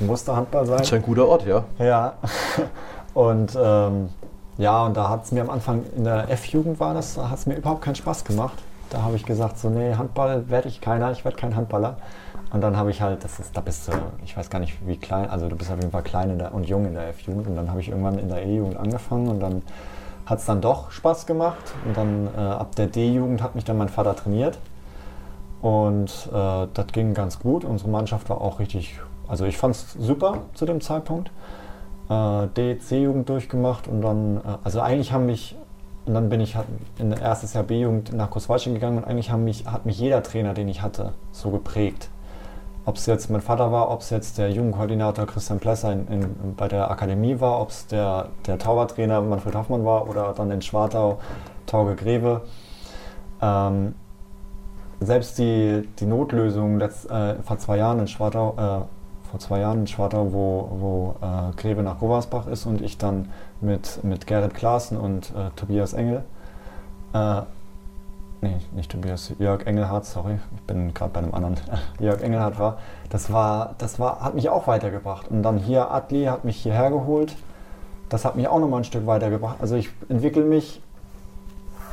[SPEAKER 3] musste Handball sein.
[SPEAKER 2] Das ist ein guter Ort, ja.
[SPEAKER 3] Ja. Und ähm, ja, und da hat es mir am Anfang in der F-Jugend war das, da hat es mir überhaupt keinen Spaß gemacht. Da habe ich gesagt, so, nee, Handball werde ich keiner, ich werde kein Handballer. Und dann habe ich halt, das ist, da bist du, ich weiß gar nicht wie klein, also du bist auf jeden Fall klein in der, und jung in der F-Jugend. Und dann habe ich irgendwann in der E-Jugend angefangen und dann hat es dann doch Spaß gemacht. Und dann äh, ab der D-Jugend hat mich dann mein Vater trainiert. Und äh, das ging ganz gut. Unsere Mannschaft war auch richtig, also ich fand es super zu dem Zeitpunkt. Äh, D-C-Jugend durchgemacht und dann, äh, also eigentlich haben mich, und dann bin ich in erstes Jahr B-Jugend nach Großwaldchen gegangen und eigentlich haben mich, hat mich jeder Trainer, den ich hatte, so geprägt. Ob es jetzt mein Vater war, ob es jetzt der Jugendkoordinator Christian Plesser in, in, bei der Akademie war, ob es der, der Torwarttrainer Manfred Hoffmann war oder dann in Schwartau Tauge Greve. Ähm, selbst die, die Notlösung letzt, äh, vor zwei Jahren in Schwartau, äh, vor zwei Jahren in Schwartau, wo, wo äh, Greve nach Goversbach ist und ich dann mit, mit Gerrit Klaassen und äh, Tobias Engel, äh, nee, nicht Tobias, Jörg Engelhardt, sorry, ich bin gerade bei einem anderen, Jörg Engelhardt war, das war, das war, hat mich auch weitergebracht. Und dann hier Adli hat mich hierher geholt, das hat mich auch nochmal ein Stück weitergebracht. Also ich entwickle mich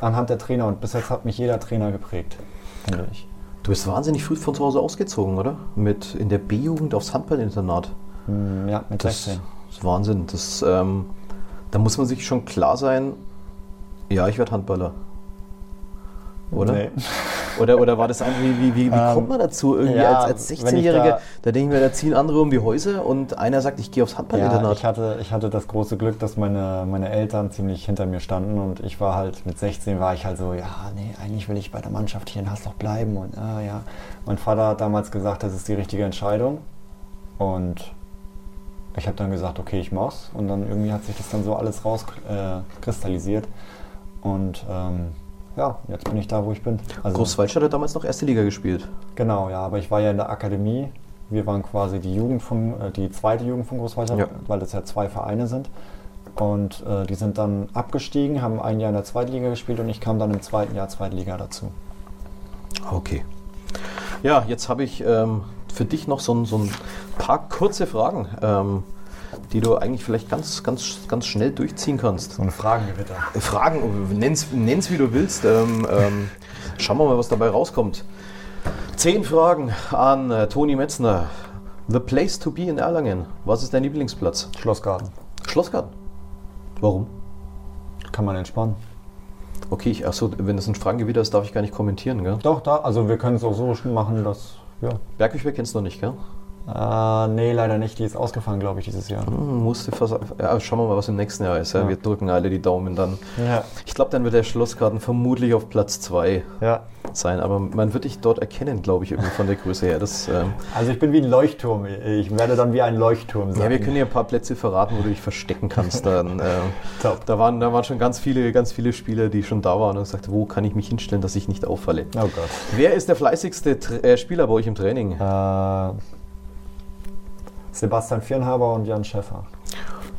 [SPEAKER 3] anhand der Trainer und bis jetzt hat mich jeder Trainer geprägt, finde ich.
[SPEAKER 2] Du bist wahnsinnig früh von zu Hause ausgezogen, oder? Mit in der B-Jugend aufs Handballinternat.
[SPEAKER 3] Hm, Ja, mit
[SPEAKER 2] Das
[SPEAKER 3] 16.
[SPEAKER 2] ist Wahnsinn. Das, ähm, da muss man sich schon klar sein, ja, ich werde Handballer. Oder?
[SPEAKER 3] Nee.
[SPEAKER 2] Oder, oder war das einfach, wie, wie, wie, wie
[SPEAKER 3] Ähm,
[SPEAKER 2] kommt man dazu? Irgendwie
[SPEAKER 3] ja,
[SPEAKER 2] als, als
[SPEAKER 3] wenn ich
[SPEAKER 2] 16-Jähriger, da,
[SPEAKER 3] da-
[SPEAKER 2] denke ich mir, da ziehen andere um die Häuser und einer sagt, ich gehe aufs
[SPEAKER 3] Ja,
[SPEAKER 2] Handballinternat.
[SPEAKER 3] ich hatte, ich hatte das große Glück, dass meine, meine Eltern ziemlich hinter mir standen und ich war halt, mit 16 war ich halt so, ja, nee, eigentlich will ich bei der Mannschaft hier in Hasloch bleiben und ah, ja. Mein Vater hat damals gesagt, das ist die richtige Entscheidung und ich habe dann gesagt, okay, ich mach's und dann irgendwie hat sich das dann so alles rauskristallisiert äh, und ähm, ja, jetzt bin ich da, wo ich bin. Also,
[SPEAKER 2] Großwaldstadt hat damals noch erste Liga gespielt.
[SPEAKER 3] Genau, ja, aber ich war ja in der Akademie. Wir waren quasi die Jugend von, äh, die zweite Jugend von Großwaldstadt,
[SPEAKER 2] Ja.
[SPEAKER 3] weil das ja zwei Vereine sind. Und äh, die sind dann abgestiegen, haben ein Jahr in der zweiten Liga gespielt und ich kam dann im zweiten Jahr zweite Liga dazu.
[SPEAKER 2] Okay. Ja, jetzt habe ich ähm, für dich noch so ein, so ein paar kurze Fragen, ähm, die du eigentlich vielleicht ganz, ganz, ganz schnell durchziehen kannst.
[SPEAKER 3] So ein Fragengewitter.
[SPEAKER 2] Fragen, nenn's, nenn's wie du willst. Ähm, ähm, schauen wir mal, was dabei rauskommt. Zehn Fragen an äh, Toni Metzner. The place to be in Erlangen. Was ist dein Lieblingsplatz?
[SPEAKER 3] Schlossgarten.
[SPEAKER 2] Schlossgarten. Warum?
[SPEAKER 3] Kann man entspannen.
[SPEAKER 2] Okay, ich, achso, wenn das ein Fragengewitter ist, darf ich gar nicht kommentieren, gell?
[SPEAKER 3] Doch, da, also wir können es auch so machen, dass, ja.
[SPEAKER 2] Bergweg kennst du noch nicht, gell?
[SPEAKER 3] Äh, nee, leider nicht. Die ist ausgefallen, glaube ich, dieses Jahr.
[SPEAKER 2] Hm, musste vers ja, schauen wir mal, was im nächsten Jahr ist. Ja.
[SPEAKER 3] Ja.
[SPEAKER 2] Wir drücken alle die Daumen dann. Ich glaube, dann wird der Schlossgarten vermutlich auf Platz 2
[SPEAKER 3] ja.
[SPEAKER 2] sein. Aber man wird dich dort erkennen, glaube ich, irgendwie von der Größe her. Das, ähm,
[SPEAKER 3] Also ich bin wie ein Leuchtturm. Ich werde dann wie ein Leuchtturm sein.
[SPEAKER 2] ja, wir können dir ein paar Plätze verraten, wo du dich verstecken kannst. Dann, ähm,
[SPEAKER 3] Top.
[SPEAKER 2] da, waren, da waren schon ganz viele, ganz viele Spieler, die schon da waren und gesagt, wo kann ich mich hinstellen, dass ich nicht auffalle.
[SPEAKER 3] Oh Gott.
[SPEAKER 2] Wer ist der fleißigste Tra äh, Spieler bei euch im Training?
[SPEAKER 3] Äh, Sebastian Firnhaber und Jan Schäffer.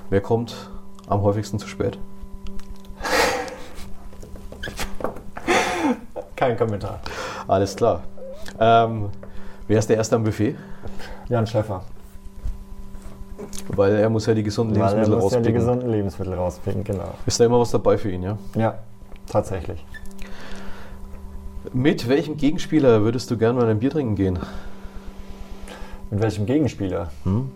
[SPEAKER 2] Wer kommt am häufigsten zu spät?
[SPEAKER 3] Kein Kommentar.
[SPEAKER 2] Alles klar. Ähm, wer ist der Erste am Buffet?
[SPEAKER 3] Jan Schäffer.
[SPEAKER 2] Weil er muss ja die gesunden
[SPEAKER 3] Weil er
[SPEAKER 2] Lebensmittel
[SPEAKER 3] muss ja die
[SPEAKER 2] rauspicken.
[SPEAKER 3] gesunden Lebensmittel rauspicken, genau.
[SPEAKER 2] ist da immer was dabei für ihn, ja?
[SPEAKER 3] Ja, tatsächlich.
[SPEAKER 2] Mit welchem Gegenspieler würdest du gerne mal ein Bier trinken gehen?
[SPEAKER 3] Mit welchem Gegenspieler?
[SPEAKER 2] Hm?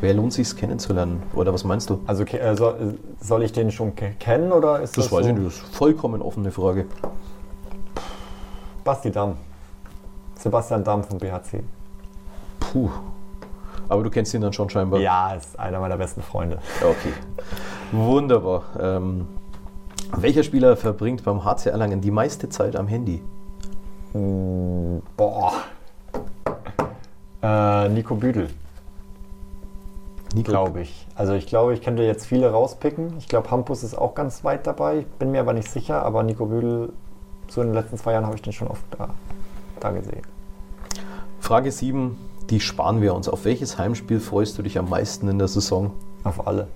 [SPEAKER 2] Wer lohnt sich kennenzulernen? Oder was meinst du?
[SPEAKER 3] Also äh, soll, soll ich den schon ke- kennen oder ist das,
[SPEAKER 2] Das weiß
[SPEAKER 3] so?
[SPEAKER 2] ich nicht, das ist vollkommen offene Frage.
[SPEAKER 3] Basti Damm. Sebastian Damm vom BHC.
[SPEAKER 2] Puh. Aber du kennst ihn dann schon scheinbar.
[SPEAKER 3] Ja, ist einer meiner besten Freunde.
[SPEAKER 2] Okay. Wunderbar. Ähm, welcher Spieler verbringt beim HC Erlangen die meiste Zeit am Handy?
[SPEAKER 3] Mm, boah. Äh, Nico Büdel, glaube ich. Also ich glaube, ich könnte jetzt viele rauspicken. Ich glaube, Hampus ist auch ganz weit dabei. Bin mir aber nicht sicher. Aber Nico Büdel, so in den letzten zwei Jahren habe ich den schon oft da, da gesehen.
[SPEAKER 2] Frage 7, die sparen wir uns. Auf welches Heimspiel freust du dich am meisten in der Saison?
[SPEAKER 3] Auf alle.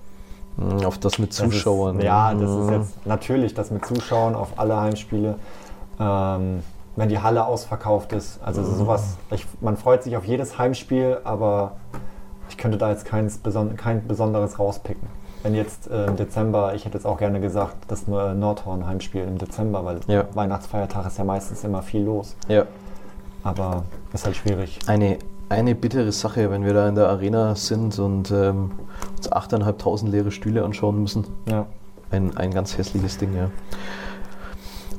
[SPEAKER 2] Hm, Auf das mit
[SPEAKER 3] Das
[SPEAKER 2] Zuschauern.
[SPEAKER 3] Ist, ja, das ist
[SPEAKER 2] Hm.
[SPEAKER 3] jetzt natürlich das mit Zuschauern auf alle Heimspiele. Ähm, wenn die Halle ausverkauft ist. Also
[SPEAKER 2] Mhm.
[SPEAKER 3] sowas, ich, man freut sich auf jedes Heimspiel, aber ich könnte da jetzt keins kein besonderes rauspicken. Wenn jetzt äh, im Dezember, ich hätte jetzt auch gerne gesagt, das äh, Nordhorn-Heimspiel im Dezember, weil
[SPEAKER 2] Ja.
[SPEAKER 3] Weihnachtsfeiertag ist ja meistens immer viel los.
[SPEAKER 2] Ja.
[SPEAKER 3] Aber ist halt schwierig.
[SPEAKER 2] Eine, eine bittere Sache, wenn wir da in der Arena sind und ähm, uns 8.500 leere Stühle anschauen müssen.
[SPEAKER 3] Ja.
[SPEAKER 2] Ein, ein ganz hässliches Ding, ja.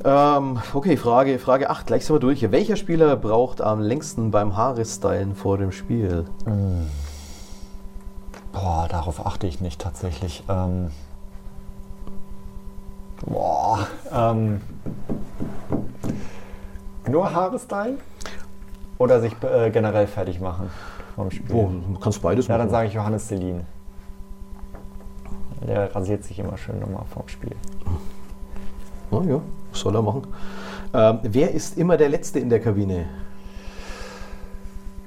[SPEAKER 2] Ähm, okay, Frage, Frage 8, gleich sind wir durch. Welcher Spieler braucht am längsten beim Haare-Stylen vor dem Spiel?
[SPEAKER 3] Boah, darauf achte ich nicht tatsächlich. Ähm, boah, ähm, nur Haare stylen? Oder sich äh, generell fertig machen vom Spiel?
[SPEAKER 2] Oh, du kannst beides
[SPEAKER 3] Ja, dann
[SPEAKER 2] machen.
[SPEAKER 3] sage ich Johannes Selin. Der rasiert sich immer schön nochmal vorm Spiel.
[SPEAKER 2] Na ja, soll er machen. Ähm, wer ist immer der Letzte in der Kabine?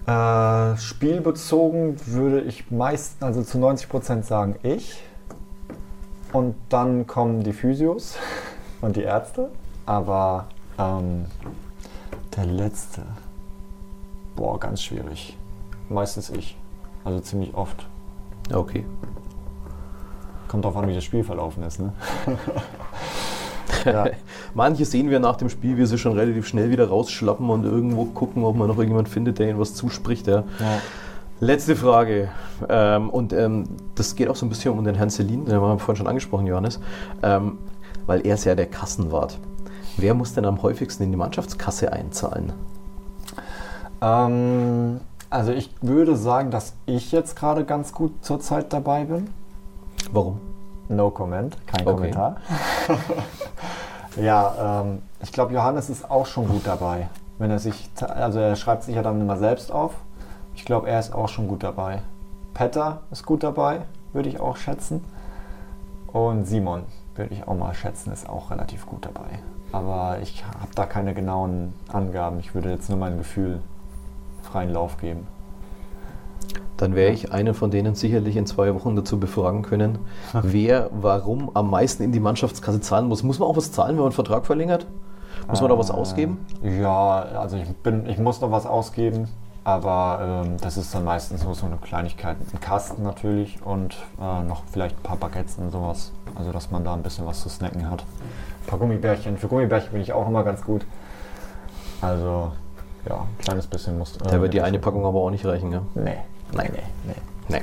[SPEAKER 3] Äh, spielbezogen würde ich meist, also zu 90% sagen ich. Und dann kommen die Physios und die Ärzte. Aber ähm, der letzte, boah, ganz schwierig. Meistens ich. Also ziemlich oft.
[SPEAKER 2] Okay.
[SPEAKER 3] Kommt drauf an, wie das Spiel verlaufen ist, ne? ja.
[SPEAKER 2] Manche sehen wir nach dem Spiel, wie sie schon relativ schnell wieder rausschlappen und irgendwo gucken, ob man noch irgendjemand findet, der ihnen was zuspricht. Ja. Letzte Frage. Ähm, und ähm, das geht auch so ein bisschen um den Herrn Selin, den haben wir vorhin schon angesprochen, Johannes. Ähm, weil er ist ja der Kassenwart. Wer muss denn am häufigsten in die Mannschaftskasse einzahlen?
[SPEAKER 3] Ähm, also ich würde sagen, dass ich jetzt gerade ganz gut zurzeit dabei bin.
[SPEAKER 2] Warum?
[SPEAKER 3] No comment, kein
[SPEAKER 2] Okay.
[SPEAKER 3] Kommentar. ja, ähm, ich glaube, Johannes ist auch schon gut dabei. Wenn er sich, also er schreibt sich ja dann immer selbst auf. Ich glaube, er ist auch schon gut dabei. Petter ist gut dabei, würde ich auch schätzen. Und Simon würde ich auch mal schätzen, ist auch relativ gut dabei. Aber ich habe da keine genauen Angaben. Ich würde jetzt nur mein Gefühl freien Lauf geben.
[SPEAKER 2] Dann wäre ich einen von denen sicherlich in zwei Wochen dazu befragen können, wer warum am meisten in die Mannschaftskasse zahlen muss. Muss man auch was zahlen, wenn man einen Vertrag verlängert? Muss man da was
[SPEAKER 3] Äh,
[SPEAKER 2] ausgeben?
[SPEAKER 3] Ja, also ich, bin, ich muss noch was ausgeben, aber ähm, das ist dann meistens nur so eine Kleinigkeit. Ein Kasten natürlich und äh, noch vielleicht ein paar Baguettes und sowas. Also dass man da ein bisschen was zu snacken hat. Ein paar Gummibärchen. Für Gummibärchen bin ich auch immer ganz gut. Also ja, ein kleines bisschen muss. Äh,
[SPEAKER 2] Da wird die eine Packung aber auch nicht reichen. Ja?
[SPEAKER 3] Nee.
[SPEAKER 2] Nein.
[SPEAKER 3] Nee, nee.
[SPEAKER 2] Nee.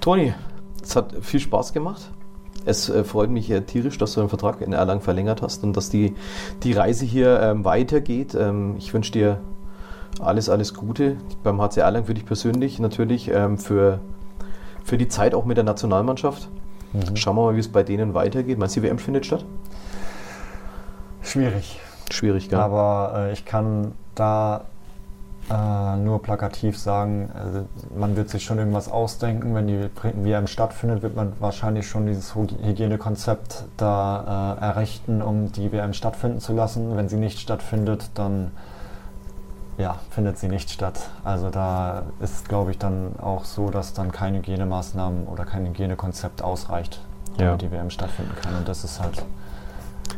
[SPEAKER 2] Toni, es hat viel Spaß gemacht. Es äh, freut mich äh, tierisch, dass du den Vertrag in Erlangen verlängert hast und dass die, die Reise hier ähm, weitergeht. Ähm, ich wünsche dir alles, alles Gute beim HC Erlangen für dich persönlich, natürlich ähm, für, für die Zeit auch mit der Nationalmannschaft.
[SPEAKER 3] Mhm.
[SPEAKER 2] Schauen wir mal, wie es bei denen weitergeht. Meinst du, die WM findet statt?
[SPEAKER 3] Schwierig.
[SPEAKER 2] Schwierig, gell?
[SPEAKER 3] Aber äh, ich kann da äh, nur plakativ sagen, also man wird sich schon irgendwas ausdenken. Wenn die WM stattfindet, wird man wahrscheinlich schon dieses Hyg- Hygienekonzept da äh, errichten, um die WM stattfinden zu lassen. Wenn sie nicht stattfindet, dann ja, findet sie nicht statt. Also da ist, glaube ich, dann auch so, dass dann keine Hygienemaßnahmen oder kein Hygienekonzept ausreicht, damit
[SPEAKER 2] Ja.
[SPEAKER 3] die WM stattfinden kann. Und das ist halt,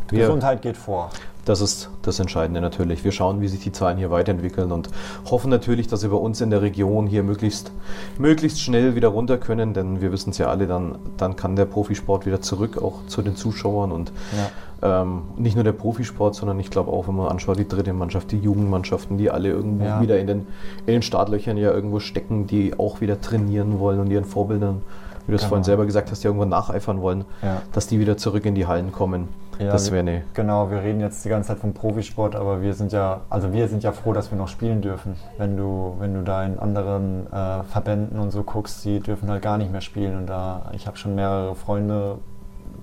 [SPEAKER 2] Wir-
[SPEAKER 3] Gesundheit geht vor.
[SPEAKER 2] Das ist das Entscheidende natürlich. Wir schauen, wie sich die Zahlen hier weiterentwickeln und hoffen natürlich, dass sie bei uns in der Region hier möglichst, möglichst schnell wieder runter können, denn wir wissen es ja alle, dann, dann kann der Profisport wieder zurück, auch zu den Zuschauern und Ähm, nicht nur der Profisport, sondern ich glaube auch, wenn man anschaut, die dritte Mannschaft, die Jugendmannschaften, die alle irgendwo
[SPEAKER 3] Ja.
[SPEAKER 2] wieder in den, in den Startlöchern ja irgendwo stecken, die auch wieder trainieren wollen und ihren Vorbildern, wie du es
[SPEAKER 3] Genau.
[SPEAKER 2] vorhin selber gesagt hast, die irgendwann nacheifern wollen,
[SPEAKER 3] Ja.
[SPEAKER 2] dass die wieder zurück in die Hallen kommen.
[SPEAKER 3] Ja,
[SPEAKER 2] das wäre eine
[SPEAKER 3] Genau, wir reden jetzt die ganze Zeit vom Profisport, aber wir sind ja, also wir sind ja froh, dass wir noch spielen dürfen. Wenn du, wenn du da in anderen äh, Verbänden und so guckst, die dürfen halt gar nicht mehr spielen. Und da, ich habe schon mehrere Freunde,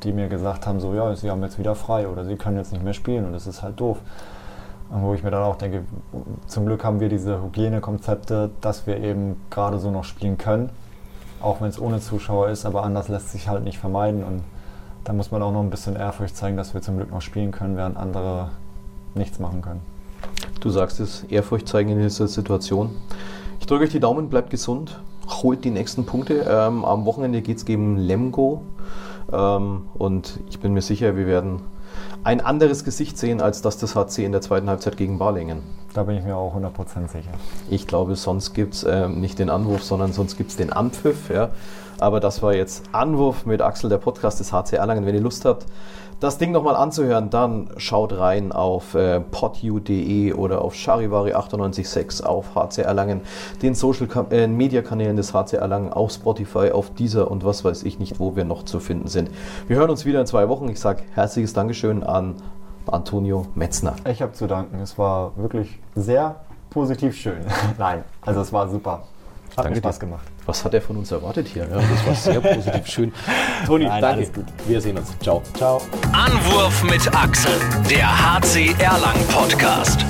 [SPEAKER 3] die mir gesagt haben, so ja, sie haben jetzt wieder frei oder sie können jetzt nicht mehr spielen und das ist halt doof. Und wo ich mir dann auch denke, zum Glück haben wir diese Hygienekonzepte, dass wir eben gerade so noch spielen können, auch wenn es ohne Zuschauer ist, aber anders lässt sich halt nicht vermeiden und da muss man auch noch ein bisschen Ehrfurcht zeigen, dass wir zum Glück noch spielen können, während andere nichts machen können.
[SPEAKER 2] Du sagst es, Ehrfurcht zeigen in dieser Situation. Ich drücke euch die Daumen, bleibt gesund, holt die nächsten Punkte. Ähm, am Wochenende geht es gegen Lemgo ähm, und ich bin mir sicher, wir werden ein anderes Gesicht sehen, als das des HC in der zweiten Halbzeit gegen Balingen.
[SPEAKER 3] Da bin ich mir auch 100% sicher.
[SPEAKER 2] Ich glaube, sonst gibt es ähm, nicht den Anwurf, sondern sonst gibt es den Anpfiff. Ja. Aber das war jetzt Anwurf mit Axel, der Podcast des HC Erlangen. Wenn ihr Lust habt, das Ding nochmal anzuhören, dann schaut rein auf äh, podu.de oder auf charivari986 auf HC Erlangen, den Social äh, Media Kanälen des HC Erlangen, auf Spotify, auf dieser und was weiß ich nicht, wo wir noch zu finden sind. Wir hören uns wieder in zwei Wochen. Ich sage herzliches Dankeschön an Antonio Metzner.
[SPEAKER 3] Ich habe zu danken. Es war wirklich sehr positiv schön. Nein, also es war super. Hat
[SPEAKER 2] Danke
[SPEAKER 3] mir Spaß gemacht.
[SPEAKER 2] Was hat er von uns erwartet hier? Ja, das war sehr positiv schön. Toni,
[SPEAKER 3] Nein,
[SPEAKER 2] danke.
[SPEAKER 3] alles gut.
[SPEAKER 2] Wir sehen uns. Ciao.
[SPEAKER 3] Ciao.
[SPEAKER 1] Anwurf mit Axel, der HC Erlang Podcast.